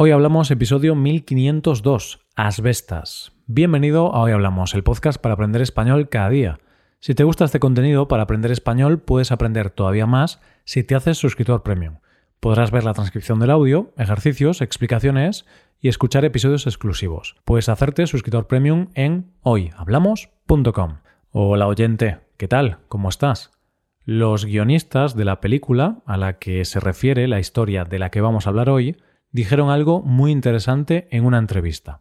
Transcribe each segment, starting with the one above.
Hoy hablamos episodio 1502, Asbestas. Bienvenido a Hoy Hablamos, el podcast para aprender español cada día. Si te gusta este contenido para aprender español, puedes aprender todavía más si te haces suscriptor premium. Podrás ver la transcripción del audio, ejercicios, explicaciones y escuchar episodios exclusivos. Puedes hacerte suscriptor premium en hoyhablamos.com. Hola oyente, ¿qué tal? ¿Cómo estás? Los guionistas de la película a la que se refiere la historia de la que vamos a hablar hoy dijeron algo muy interesante en una entrevista.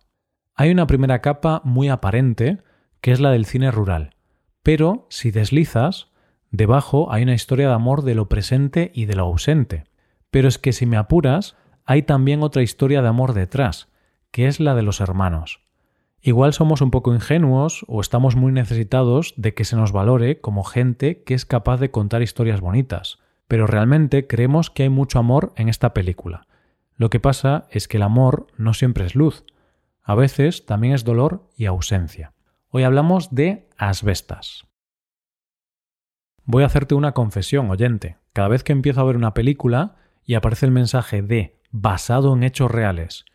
Hay una primera capa muy aparente, que es la del cine rural, pero si deslizas, debajo hay una historia de amor de lo presente y de lo ausente. Pero es que si me apuras, hay también otra historia de amor detrás, que es la de los hermanos. Igual somos un poco ingenuos o estamos muy necesitados de que se nos valore como gente que es capaz de contar historias bonitas, pero realmente creemos que hay mucho amor en esta película lo que pasa es que el amor no siempre es luz, a veces también es dolor y ausencia. Hoy hablamos de asbestas. Voy a hacerte una confesión, oyente. Cada vez que empiezo a ver una película y aparece el mensaje de basado en hechos reales,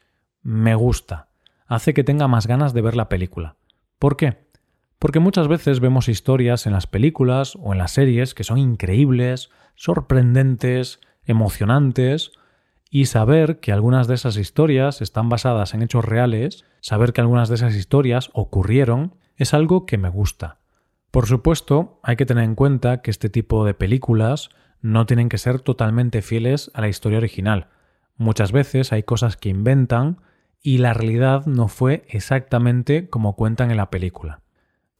me gusta, hace que tenga más ganas de ver la película. ¿Por qué? Porque muchas veces vemos historias en las películas o en las series que son increíbles, sorprendentes, emocionantes, y saber que algunas de esas historias están basadas en hechos reales, saber que algunas de esas historias ocurrieron, es algo que me gusta. Por supuesto, hay que tener en cuenta que este tipo de películas no tienen que ser totalmente fieles a la historia original. Muchas veces hay cosas que inventan y la realidad no fue exactamente como cuentan en la película.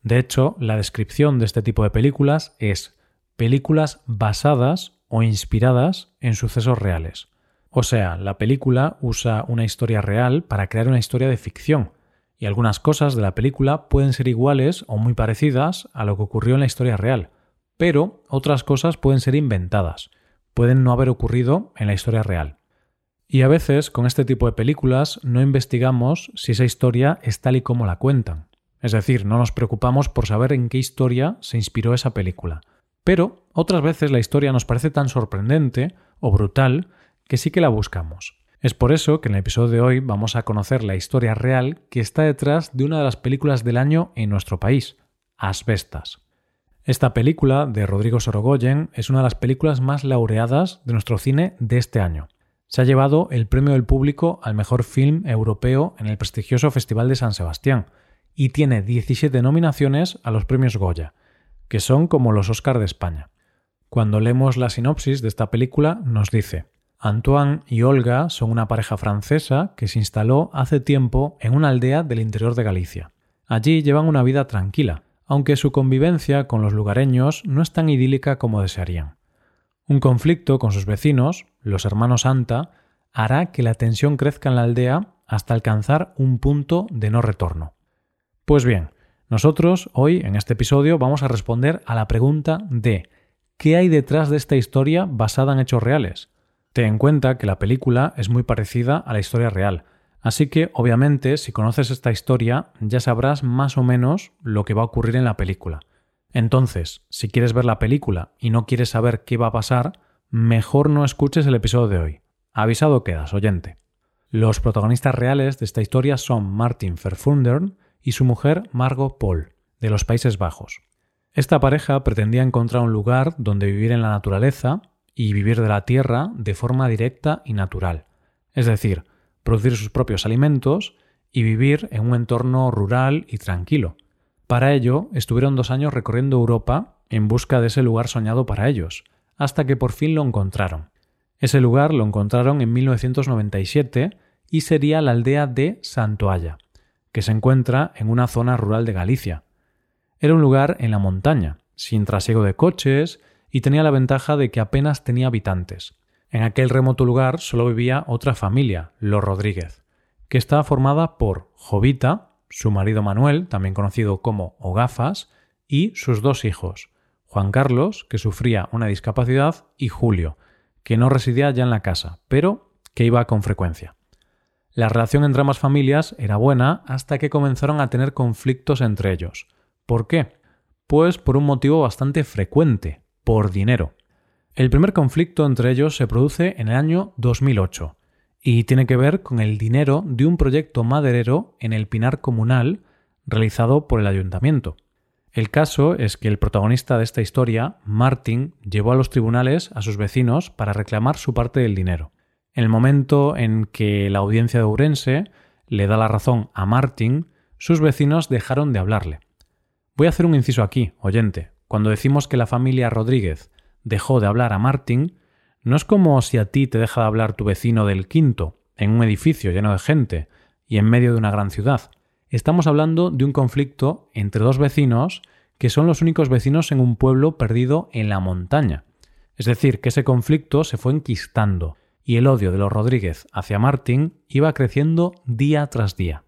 De hecho, la descripción de este tipo de películas es películas basadas o inspiradas en sucesos reales. O sea, la película usa una historia real para crear una historia de ficción, y algunas cosas de la película pueden ser iguales o muy parecidas a lo que ocurrió en la historia real, pero otras cosas pueden ser inventadas, pueden no haber ocurrido en la historia real. Y a veces con este tipo de películas no investigamos si esa historia es tal y como la cuentan. Es decir, no nos preocupamos por saber en qué historia se inspiró esa película. Pero otras veces la historia nos parece tan sorprendente o brutal que sí que la buscamos. Es por eso que en el episodio de hoy vamos a conocer la historia real que está detrás de una de las películas del año en nuestro país, Asbestas. Esta película de Rodrigo Sorogoyen es una de las películas más laureadas de nuestro cine de este año. Se ha llevado el premio del público al mejor film europeo en el prestigioso Festival de San Sebastián y tiene 17 nominaciones a los premios Goya, que son como los Oscar de España. Cuando leemos la sinopsis de esta película nos dice Antoine y Olga son una pareja francesa que se instaló hace tiempo en una aldea del interior de Galicia. Allí llevan una vida tranquila, aunque su convivencia con los lugareños no es tan idílica como desearían. Un conflicto con sus vecinos, los hermanos Anta, hará que la tensión crezca en la aldea hasta alcanzar un punto de no retorno. Pues bien, nosotros hoy en este episodio vamos a responder a la pregunta de ¿qué hay detrás de esta historia basada en hechos reales? Ten en cuenta que la película es muy parecida a la historia real, así que obviamente si conoces esta historia ya sabrás más o menos lo que va a ocurrir en la película. Entonces, si quieres ver la película y no quieres saber qué va a pasar, mejor no escuches el episodio de hoy. Avisado quedas, oyente. Los protagonistas reales de esta historia son Martin Verfundern y su mujer Margot Paul, de los Países Bajos. Esta pareja pretendía encontrar un lugar donde vivir en la naturaleza y vivir de la tierra de forma directa y natural, es decir, producir sus propios alimentos y vivir en un entorno rural y tranquilo. Para ello, estuvieron dos años recorriendo Europa en busca de ese lugar soñado para ellos, hasta que por fin lo encontraron. Ese lugar lo encontraron en 1997 y sería la aldea de Santoalla, que se encuentra en una zona rural de Galicia. Era un lugar en la montaña, sin trasiego de coches y tenía la ventaja de que apenas tenía habitantes. En aquel remoto lugar solo vivía otra familia, los Rodríguez, que estaba formada por Jovita, su marido Manuel, también conocido como Ogafas, y sus dos hijos, Juan Carlos, que sufría una discapacidad, y Julio, que no residía ya en la casa, pero que iba con frecuencia. La relación entre ambas familias era buena hasta que comenzaron a tener conflictos entre ellos. ¿Por qué? Pues por un motivo bastante frecuente, por dinero. El primer conflicto entre ellos se produce en el año 2008, y tiene que ver con el dinero de un proyecto maderero en el Pinar Comunal realizado por el ayuntamiento. El caso es que el protagonista de esta historia, Martin, llevó a los tribunales a sus vecinos para reclamar su parte del dinero. En el momento en que la audiencia de Ourense le da la razón a Martin, sus vecinos dejaron de hablarle. Voy a hacer un inciso aquí, oyente. Cuando decimos que la familia Rodríguez dejó de hablar a Martin, no es como si a ti te deja de hablar tu vecino del quinto, en un edificio lleno de gente y en medio de una gran ciudad. Estamos hablando de un conflicto entre dos vecinos que son los únicos vecinos en un pueblo perdido en la montaña. Es decir, que ese conflicto se fue enquistando y el odio de los Rodríguez hacia Martín iba creciendo día tras día.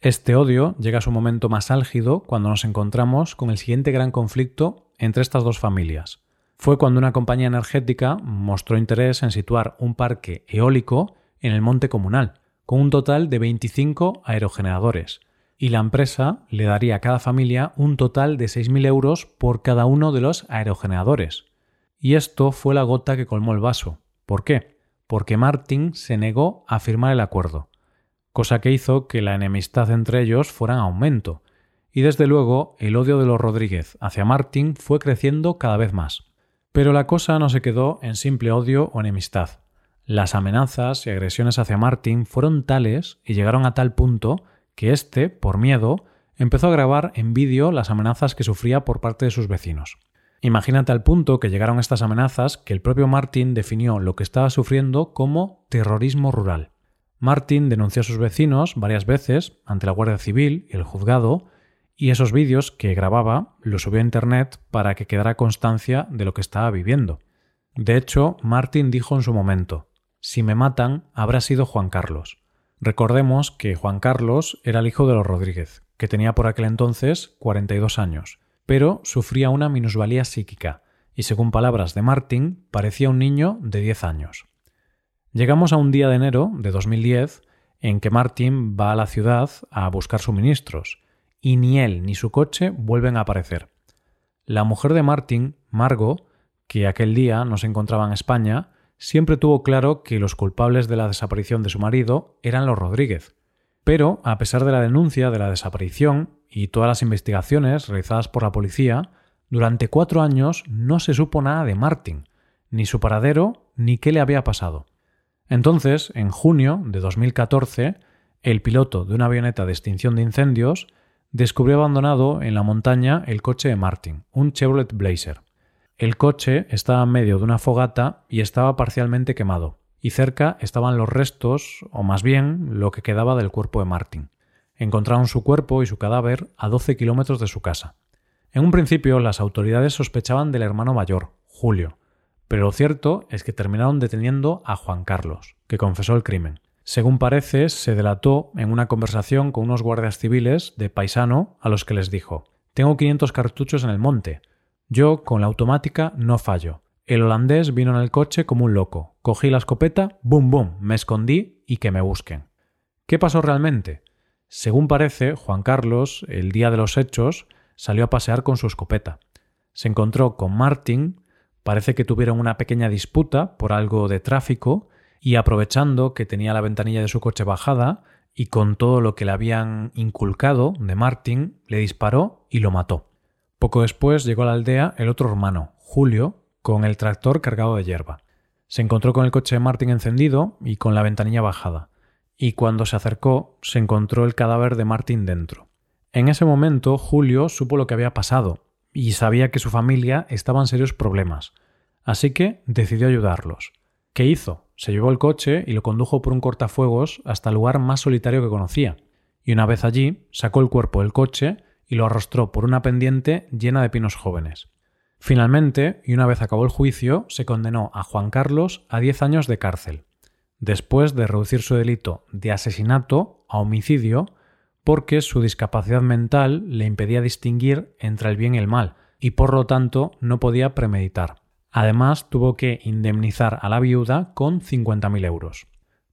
Este odio llega a su momento más álgido cuando nos encontramos con el siguiente gran conflicto entre estas dos familias. Fue cuando una compañía energética mostró interés en situar un parque eólico en el monte comunal, con un total de 25 aerogeneradores, y la empresa le daría a cada familia un total de 6.000 euros por cada uno de los aerogeneradores. Y esto fue la gota que colmó el vaso. ¿Por qué? porque Martin se negó a firmar el acuerdo, cosa que hizo que la enemistad entre ellos fuera en aumento, y desde luego el odio de los Rodríguez hacia Martin fue creciendo cada vez más. Pero la cosa no se quedó en simple odio o enemistad. Las amenazas y agresiones hacia Martin fueron tales y llegaron a tal punto que éste, por miedo, empezó a grabar en vídeo las amenazas que sufría por parte de sus vecinos. Imagínate al punto que llegaron estas amenazas que el propio Martin definió lo que estaba sufriendo como terrorismo rural. Martin denunció a sus vecinos varias veces ante la Guardia Civil y el juzgado, y esos vídeos que grababa los subió a Internet para que quedara constancia de lo que estaba viviendo. De hecho, Martin dijo en su momento, si me matan, habrá sido Juan Carlos. Recordemos que Juan Carlos era el hijo de los Rodríguez, que tenía por aquel entonces 42 años, pero sufría una minusvalía psíquica, y según palabras de Martin, parecía un niño de 10 años. Llegamos a un día de enero de 2010 en que Martin va a la ciudad a buscar suministros, y ni él ni su coche vuelven a aparecer. La mujer de Martin, Margot, que aquel día no se encontraba en España, siempre tuvo claro que los culpables de la desaparición de su marido eran los Rodríguez. Pero, a pesar de la denuncia de la desaparición, y todas las investigaciones realizadas por la policía, durante cuatro años no se supo nada de Martin, ni su paradero, ni qué le había pasado. Entonces, en junio de 2014, el piloto de una avioneta de extinción de incendios descubrió abandonado en la montaña el coche de Martin, un Chevrolet Blazer. El coche estaba en medio de una fogata y estaba parcialmente quemado, y cerca estaban los restos, o más bien lo que quedaba del cuerpo de Martin encontraron su cuerpo y su cadáver a 12 kilómetros de su casa. En un principio las autoridades sospechaban del hermano mayor, Julio, pero lo cierto es que terminaron deteniendo a Juan Carlos, que confesó el crimen. Según parece, se delató en una conversación con unos guardias civiles de paisano a los que les dijo Tengo 500 cartuchos en el monte. Yo, con la automática, no fallo. El holandés vino en el coche como un loco. Cogí la escopeta, bum bum, me escondí y que me busquen. ¿Qué pasó realmente? Según parece, Juan Carlos, el día de los hechos, salió a pasear con su escopeta. Se encontró con Martin, parece que tuvieron una pequeña disputa por algo de tráfico, y aprovechando que tenía la ventanilla de su coche bajada, y con todo lo que le habían inculcado de Martin, le disparó y lo mató. Poco después llegó a la aldea el otro hermano, Julio, con el tractor cargado de hierba. Se encontró con el coche de Martin encendido y con la ventanilla bajada y cuando se acercó se encontró el cadáver de Martín dentro. En ese momento Julio supo lo que había pasado y sabía que su familia estaba en serios problemas, así que decidió ayudarlos. ¿Qué hizo? Se llevó el coche y lo condujo por un cortafuegos hasta el lugar más solitario que conocía, y una vez allí sacó el cuerpo del coche y lo arrastró por una pendiente llena de pinos jóvenes. Finalmente, y una vez acabó el juicio, se condenó a Juan Carlos a diez años de cárcel después de reducir su delito de asesinato a homicidio porque su discapacidad mental le impedía distinguir entre el bien y el mal y por lo tanto no podía premeditar. Además tuvo que indemnizar a la viuda con 50.000 euros.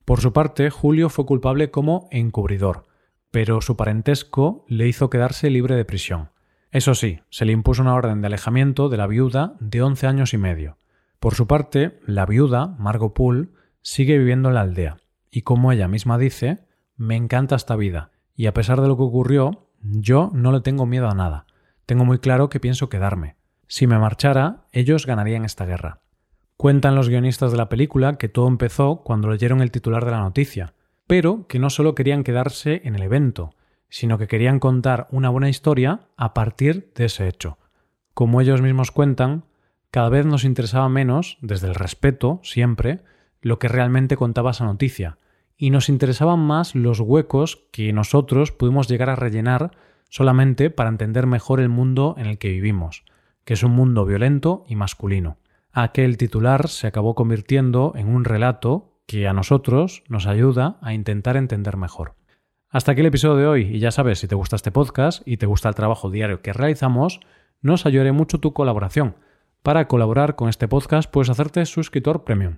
Por su parte, Julio fue culpable como encubridor, pero su parentesco le hizo quedarse libre de prisión. Eso sí, se le impuso una orden de alejamiento de la viuda de 11 años y medio. Por su parte, la viuda, Margot Poole, sigue viviendo en la aldea, y como ella misma dice, me encanta esta vida y a pesar de lo que ocurrió, yo no le tengo miedo a nada. Tengo muy claro que pienso quedarme. Si me marchara, ellos ganarían esta guerra. Cuentan los guionistas de la película que todo empezó cuando leyeron el titular de la noticia, pero que no solo querían quedarse en el evento, sino que querían contar una buena historia a partir de ese hecho. Como ellos mismos cuentan, cada vez nos interesaba menos, desde el respeto, siempre, lo que realmente contaba esa noticia, y nos interesaban más los huecos que nosotros pudimos llegar a rellenar solamente para entender mejor el mundo en el que vivimos, que es un mundo violento y masculino. Aquel titular se acabó convirtiendo en un relato que a nosotros nos ayuda a intentar entender mejor. Hasta aquí el episodio de hoy y ya sabes, si te gusta este podcast y te gusta el trabajo diario que realizamos, nos ayudaré mucho tu colaboración. Para colaborar con este podcast puedes hacerte suscriptor premium.